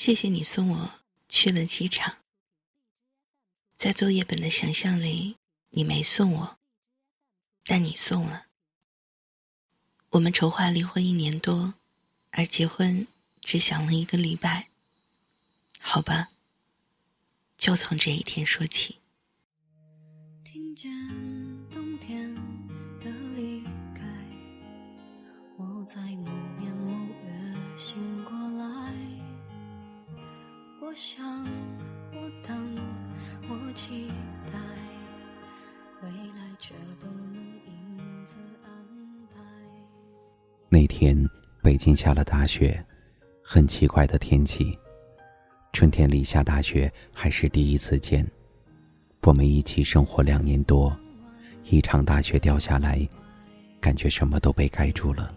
谢谢你送我去了机场。在作业本的想象里，你没送我，但你送了。我们筹划离婚一年多，而结婚只想了一个礼拜。好吧，就从这一天说起。听见冬天的离开，我在某年某月醒。我想，我等，我期待，未来却不能因此安排。那天，北京下了大雪，很奇怪的天气。春天里下大雪还是第一次见。我们一起生活两年多，一场大雪掉下来，感觉什么都被盖住了。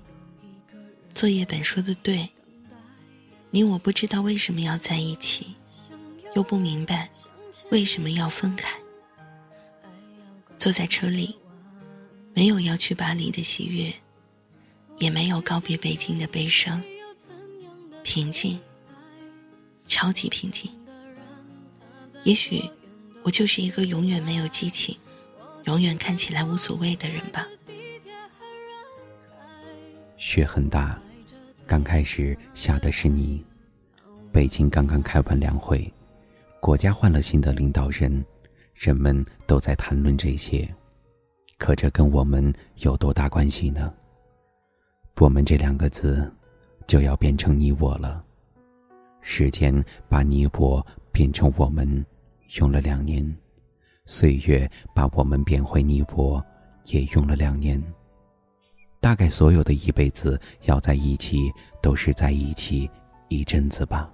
作业本说的对，你我不知道为什么要在一起，又不明白为什么要分开。坐在车里，没有要去巴黎的喜悦，也没有告别北京的悲伤，平静。超级平静。也许，我就是一个永远没有激情、永远看起来无所谓的人吧。雪很大，刚开始下的是你。北京刚刚开完两会，国家换了新的领导人，人们都在谈论这些。可这跟我们有多大关系呢？我们这两个字，就要变成你我了。时间把你我变成我们，用了两年；岁月把我们变回你我，也用了两年。大概所有的一辈子要在一起，都是在一起一阵子吧。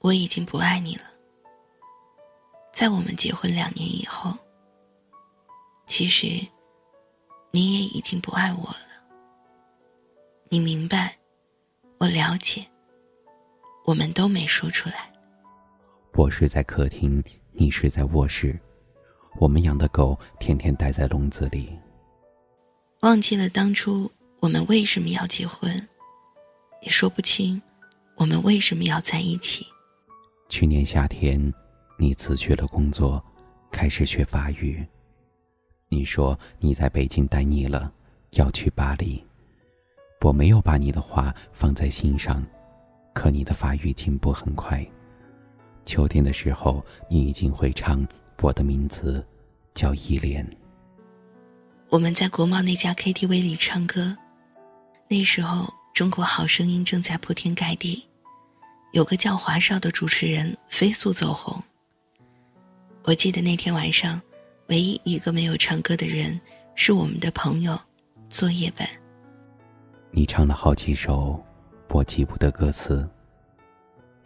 我已经不爱你了。在我们结婚两年以后，其实你也已经不爱我了。你明白，我了解。我们都没说出来。我睡在客厅，你睡在卧室。我们养的狗天天待在笼子里。忘记了当初我们为什么要结婚，也说不清我们为什么要在一起。去年夏天，你辞去了工作，开始学法语。你说你在北京待腻了，要去巴黎。我没有把你的话放在心上。可你的法语进步很快。秋天的时候，你已经会唱我的名字，叫依莲。我们在国贸那家 KTV 里唱歌，那时候《中国好声音》正在铺天盖地，有个叫华少的主持人飞速走红。我记得那天晚上，唯一一个没有唱歌的人是我们的朋友作业本。你唱了好几首。我记不得歌词。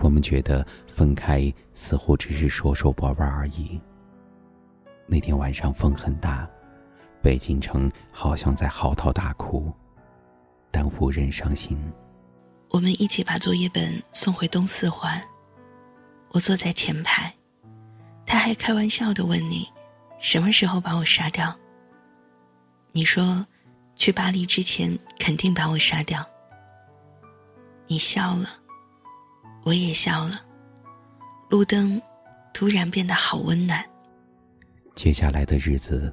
我们觉得分开似乎只是说说玩玩而已。那天晚上风很大，北京城好像在嚎啕大哭，但无人伤心。我们一起把作业本送回东四环。我坐在前排，他还开玩笑的问你，什么时候把我杀掉？你说，去巴黎之前肯定把我杀掉。你笑了，我也笑了。路灯突然变得好温暖。接下来的日子，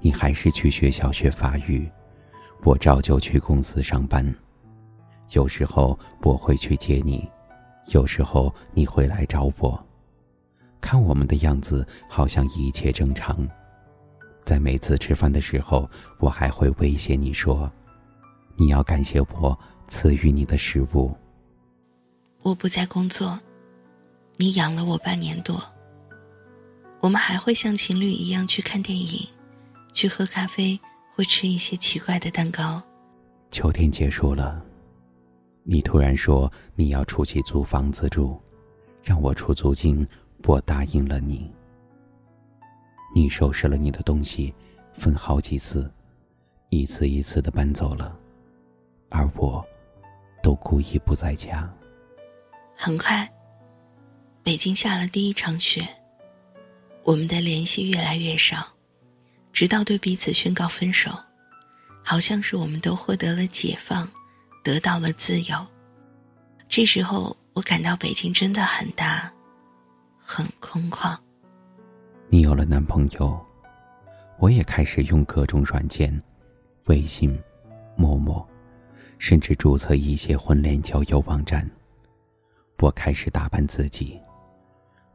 你还是去学校学法语，我照旧去公司上班。有时候我会去接你，有时候你会来找我。看我们的样子，好像一切正常。在每次吃饭的时候，我还会威胁你说：“你要感谢我。”赐予你的食物。我不再工作，你养了我半年多。我们还会像情侣一样去看电影，去喝咖啡，或吃一些奇怪的蛋糕。秋天结束了，你突然说你要出去租房子住，让我出租金，我答应了你。你收拾了你的东西，分好几次，一次一次的搬走了，而我。都故意不在家。很快，北京下了第一场雪。我们的联系越来越少，直到对彼此宣告分手，好像是我们都获得了解放，得到了自由。这时候，我感到北京真的很大，很空旷。你有了男朋友，我也开始用各种软件，微信、陌陌，甚至注册一些婚恋交友网站。我开始打扮自己，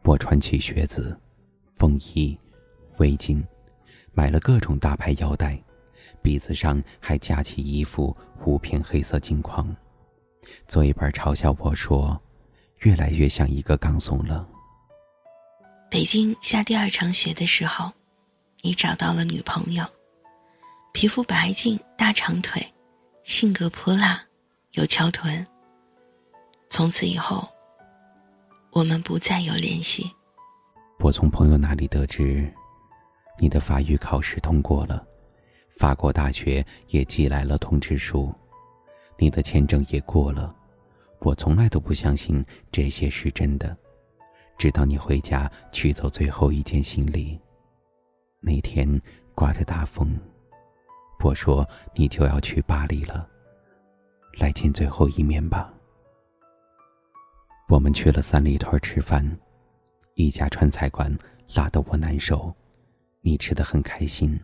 我穿起靴子、风衣、围巾，买了各种大牌腰带，鼻子上还夹起一副五片黑色镜框。作业本嘲笑我说：“越来越像一个钢怂了。”北京下第二场雪的时候，你找到了女朋友，皮肤白净、大长腿，性格泼辣，有翘臀。从此以后。我们不再有联系。我从朋友那里得知，你的法语考试通过了，法国大学也寄来了通知书，你的签证也过了。我从来都不相信这些是真的，直到你回家取走最后一件行李。那天刮着大风，我说你就要去巴黎了，来见最后一面吧。我们去了三里屯吃饭，一家川菜馆辣得我难受，你吃的很开心，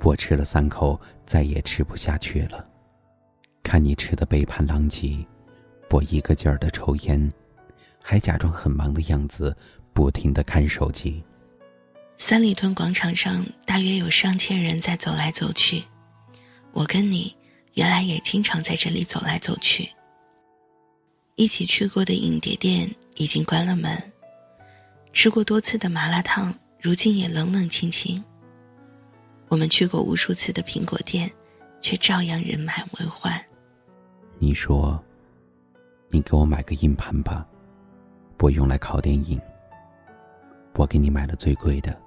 我吃了三口再也吃不下去了。看你吃的杯盘狼藉，我一个劲儿的抽烟，还假装很忙的样子，不停的看手机。三里屯广场上大约有上千人在走来走去，我跟你原来也经常在这里走来走去。一起去过的影碟店已经关了门，吃过多次的麻辣烫如今也冷冷清清。我们去过无数次的苹果店，却照样人满为患。你说：“你给我买个硬盘吧，我用来拷电影。”我给你买了最贵的，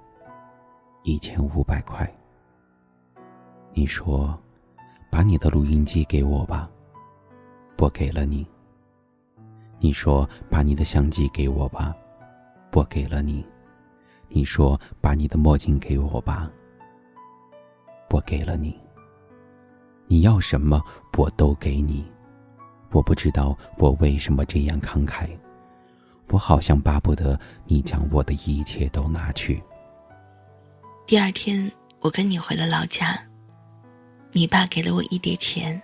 一千五百块。你说：“把你的录音机给我吧，我给了你。”你说把你的相机给我吧，我给了你。你说把你的墨镜给我吧，我给了你。你要什么我都给你，我不知道我为什么这样慷慨，我好像巴不得你将我的一切都拿去。第二天我跟你回了老家，你爸给了我一叠钱。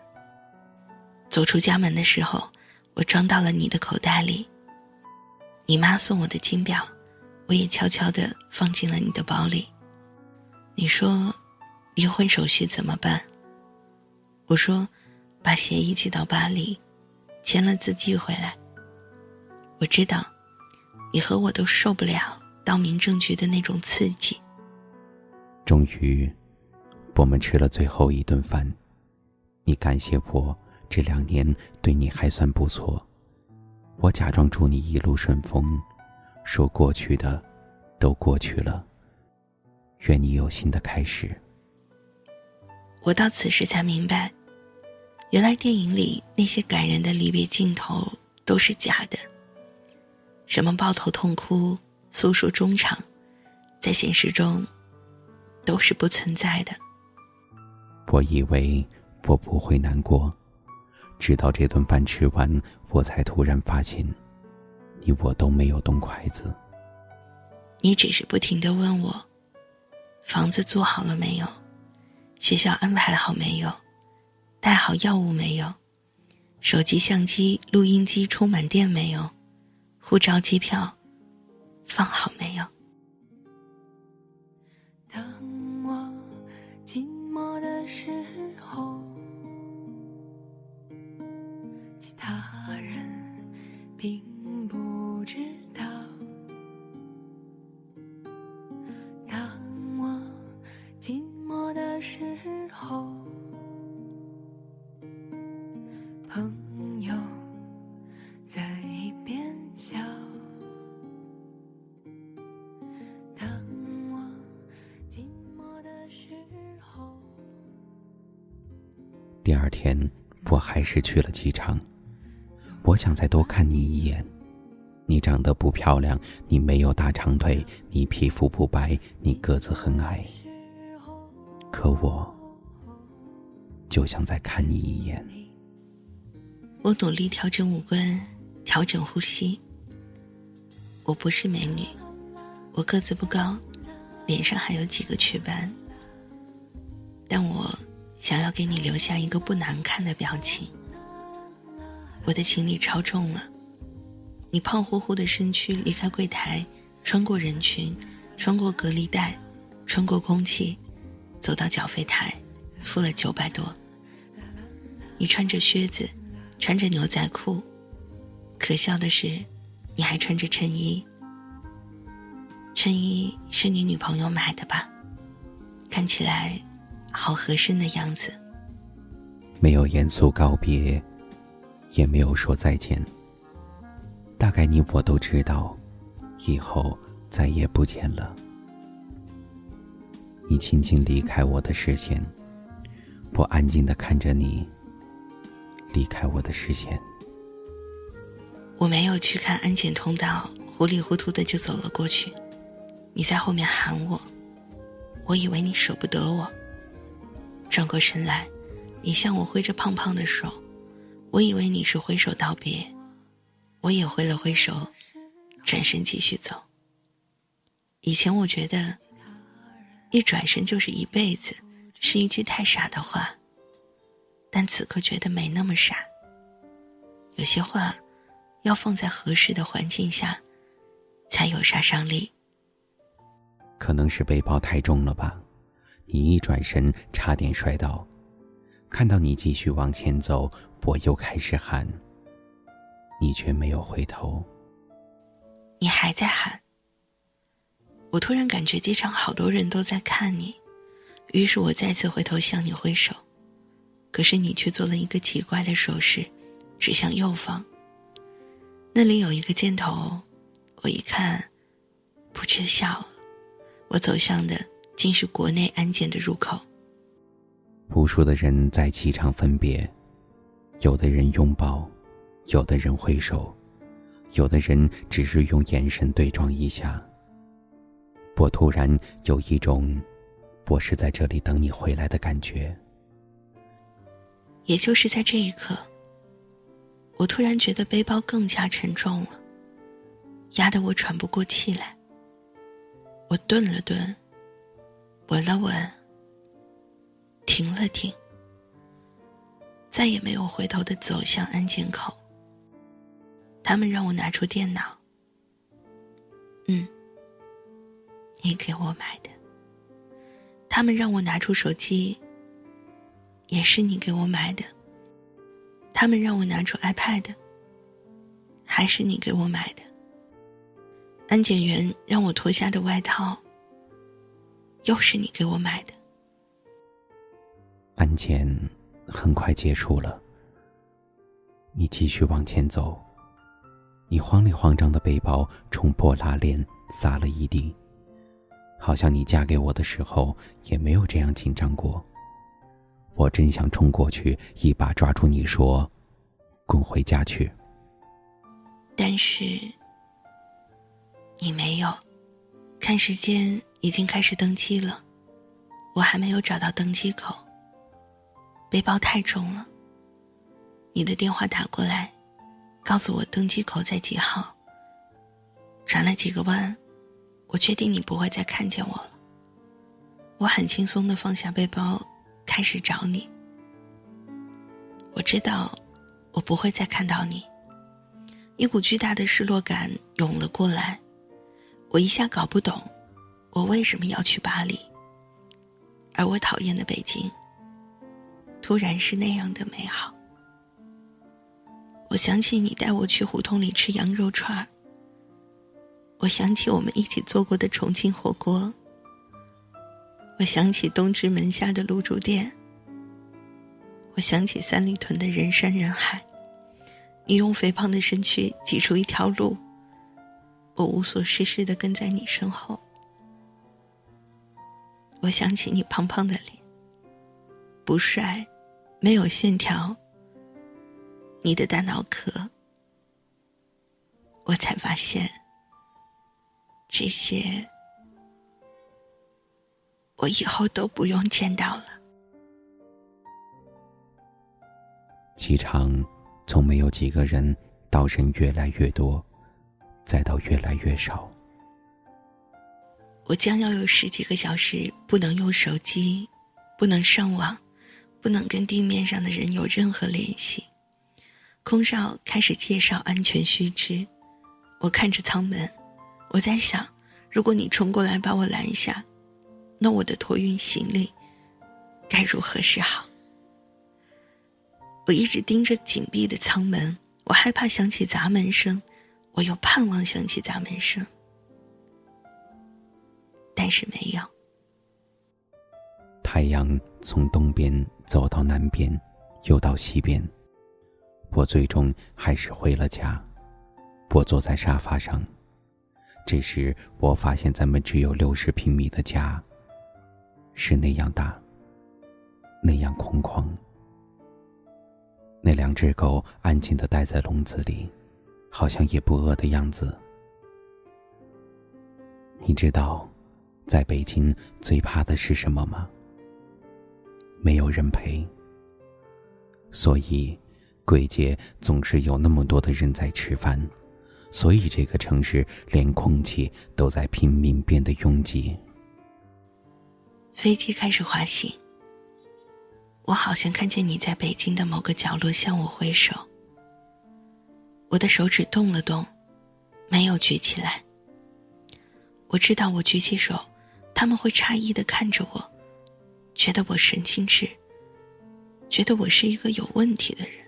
走出家门的时候。我装到了你的口袋里。你妈送我的金表，我也悄悄地放进了你的包里。你说，离婚手续怎么办？我说，把协议寄到巴黎，签了字寄回来。我知道，你和我都受不了到民政局的那种刺激。终于，我们吃了最后一顿饭，你感谢我。这两年对你还算不错，我假装祝你一路顺风，说过去的都过去了，愿你有新的开始。我到此时才明白，原来电影里那些感人的离别镜头都是假的，什么抱头痛哭、诉说衷肠，在现实中都是不存在的。我以为我不会难过。直到这顿饭吃完，我才突然发现，你我都没有动筷子。你只是不停的问我，房子租好了没有？学校安排好没有？带好药物没有？手机、相机、录音机充满电没有？护照、机票放好没有？当我寂寞的时候。其他人并不知道，当我寂寞的时候，朋友在一边笑。当我寂寞的时候，第二天我还是去了机场。我想再多看你一眼，你长得不漂亮，你没有大长腿，你皮肤不白，你个子很矮。可我就想再看你一眼。我努力调整五官，调整呼吸。我不是美女，我个子不高，脸上还有几个雀斑，但我想要给你留下一个不难看的表情。我的行李超重了，你胖乎乎的身躯离开柜台，穿过人群，穿过隔离带，穿过空气，走到缴费台，付了九百多。你穿着靴子，穿着牛仔裤，可笑的是，你还穿着衬衣。衬衣是你女朋友买的吧？看起来好合身的样子。没有严肃告别。也没有说再见。大概你我都知道，以后再也不见了。你轻轻离开我的视线，我安静的看着你离开我的视线。我没有去看安检通道，糊里糊涂的就走了过去。你在后面喊我，我以为你舍不得我。转过身来，你向我挥着胖胖的手。我以为你是挥手道别，我也挥了挥手，转身继续走。以前我觉得，一转身就是一辈子，是一句太傻的话。但此刻觉得没那么傻。有些话，要放在合适的环境下，才有杀伤力。可能是背包太重了吧，你一转身差点摔倒。看到你继续往前走。我又开始喊，你却没有回头。你还在喊。我突然感觉机场好多人都在看你，于是我再次回头向你挥手，可是你却做了一个奇怪的手势，指向右方。那里有一个箭头，我一看，不知笑了。我走向的竟是国内安检的入口。无数的人在机场分别。有的人拥抱，有的人挥手，有的人只是用眼神对撞一下。我突然有一种，我是在这里等你回来的感觉。也就是在这一刻，我突然觉得背包更加沉重了，压得我喘不过气来。我顿了顿，闻了闻，停了停。再也没有回头的走向安检口。他们让我拿出电脑。嗯，你给我买的。他们让我拿出手机。也是你给我买的。他们让我拿出 iPad。还是你给我买的。安检员让我脱下的外套。又是你给我买的。安检。很快结束了，你继续往前走，你慌里慌张的背包冲破拉链洒了一地，好像你嫁给我的时候也没有这样紧张过。我真想冲过去一把抓住你说：“滚回家去。”但是你没有，看时间已经开始登机了，我还没有找到登机口。背包太重了。你的电话打过来，告诉我登机口在几号。转了几个弯，我确定你不会再看见我了。我很轻松的放下背包，开始找你。我知道，我不会再看到你。一股巨大的失落感涌了过来，我一下搞不懂，我为什么要去巴黎，而我讨厌的北京。突然是那样的美好。我想起你带我去胡同里吃羊肉串儿。我想起我们一起做过的重庆火锅。我想起东直门下的卤煮店。我想起三里屯的人山人海。你用肥胖的身躯挤出一条路。我无所事事的跟在你身后。我想起你胖胖的脸。不帅。没有线条，你的大脑壳，我才发现，这些我以后都不用见到了。机场从没有几个人到人越来越多，再到越来越少。我将要有十几个小时不能用手机，不能上网，不能跟地面上的人有任何联系。空少开始介绍安全须知，我看着舱门，我在想，如果你冲过来把我拦下，那我的托运行李该如何是好？我一直盯着紧闭的舱门，我害怕响起砸门声，我又盼望响起砸门声。但是没有。太阳从东边走到南边，又到西边。我最终还是回了家。我坐在沙发上。这时，我发现咱们只有六十平米的家，是那样大，那样空旷。那两只狗安静的待在笼子里，好像也不饿的样子。你知道？在北京最怕的是什么吗？没有人陪。所以，鬼街总是有那么多的人在吃饭，所以这个城市连空气都在拼命变得拥挤。飞机开始滑行，我好像看见你在北京的某个角落向我挥手。我的手指动了动，没有举起来。我知道，我举起手。他们会诧异的看着我，觉得我神经质，觉得我是一个有问题的人。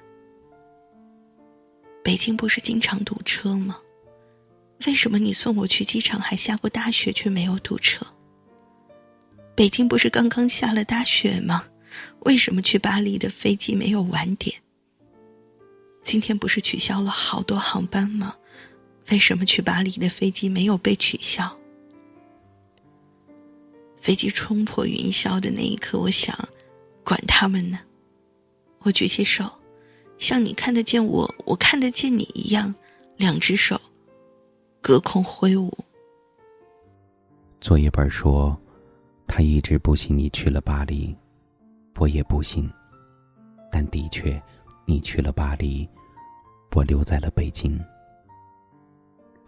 北京不是经常堵车吗？为什么你送我去机场还下过大雪却没有堵车？北京不是刚刚下了大雪吗？为什么去巴黎的飞机没有晚点？今天不是取消了好多航班吗？为什么去巴黎的飞机没有被取消？飞机冲破云霄的那一刻，我想，管他们呢。我举起手，像你看得见我，我看得见你一样，两只手隔空挥舞。作业本说，他一直不信你去了巴黎，我也不信。但的确，你去了巴黎，我留在了北京，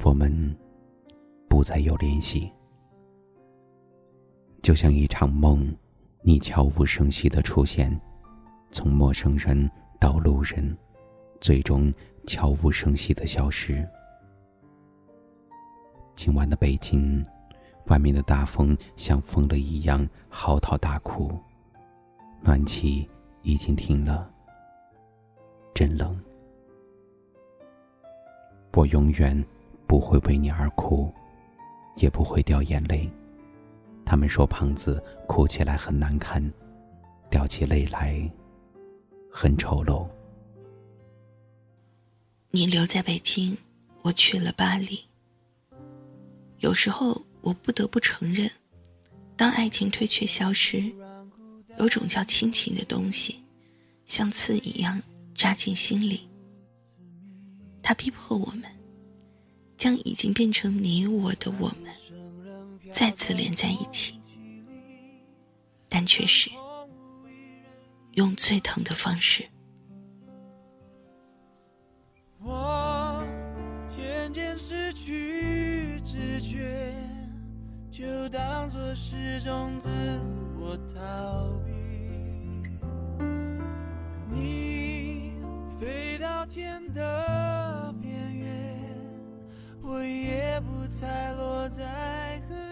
我们不再有联系。就像一场梦，你悄无声息的出现，从陌生人到路人，最终悄无声息的消失。今晚的北京，外面的大风像疯了一样嚎啕大哭，暖气已经停了，真冷。我永远不会为你而哭，也不会掉眼泪。他们说胖子哭起来很难看，掉起泪来很丑陋。你留在北京，我去了巴黎。有时候我不得不承认，当爱情退却消失，有种叫亲情的东西，像刺一样扎进心里。它逼迫我们，将已经变成你我的我们。再次连在一起，但却是用最疼的方式。我渐渐失去知觉，就当作是种自我逃避。你飞到天的边缘，我也不再落在何。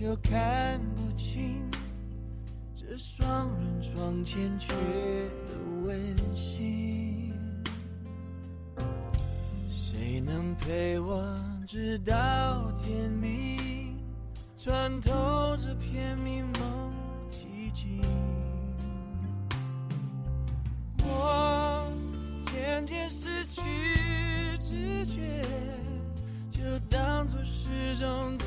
就看不清这双人床欠缺的温馨。谁能陪我直到天明，穿透这片迷蒙寂静。我渐渐失去知觉，就当作是种自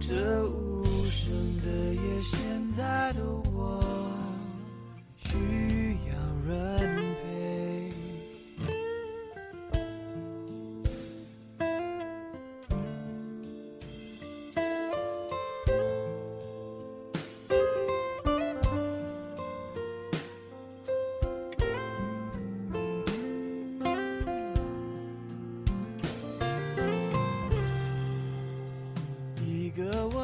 这无声的夜，现在的我需要人。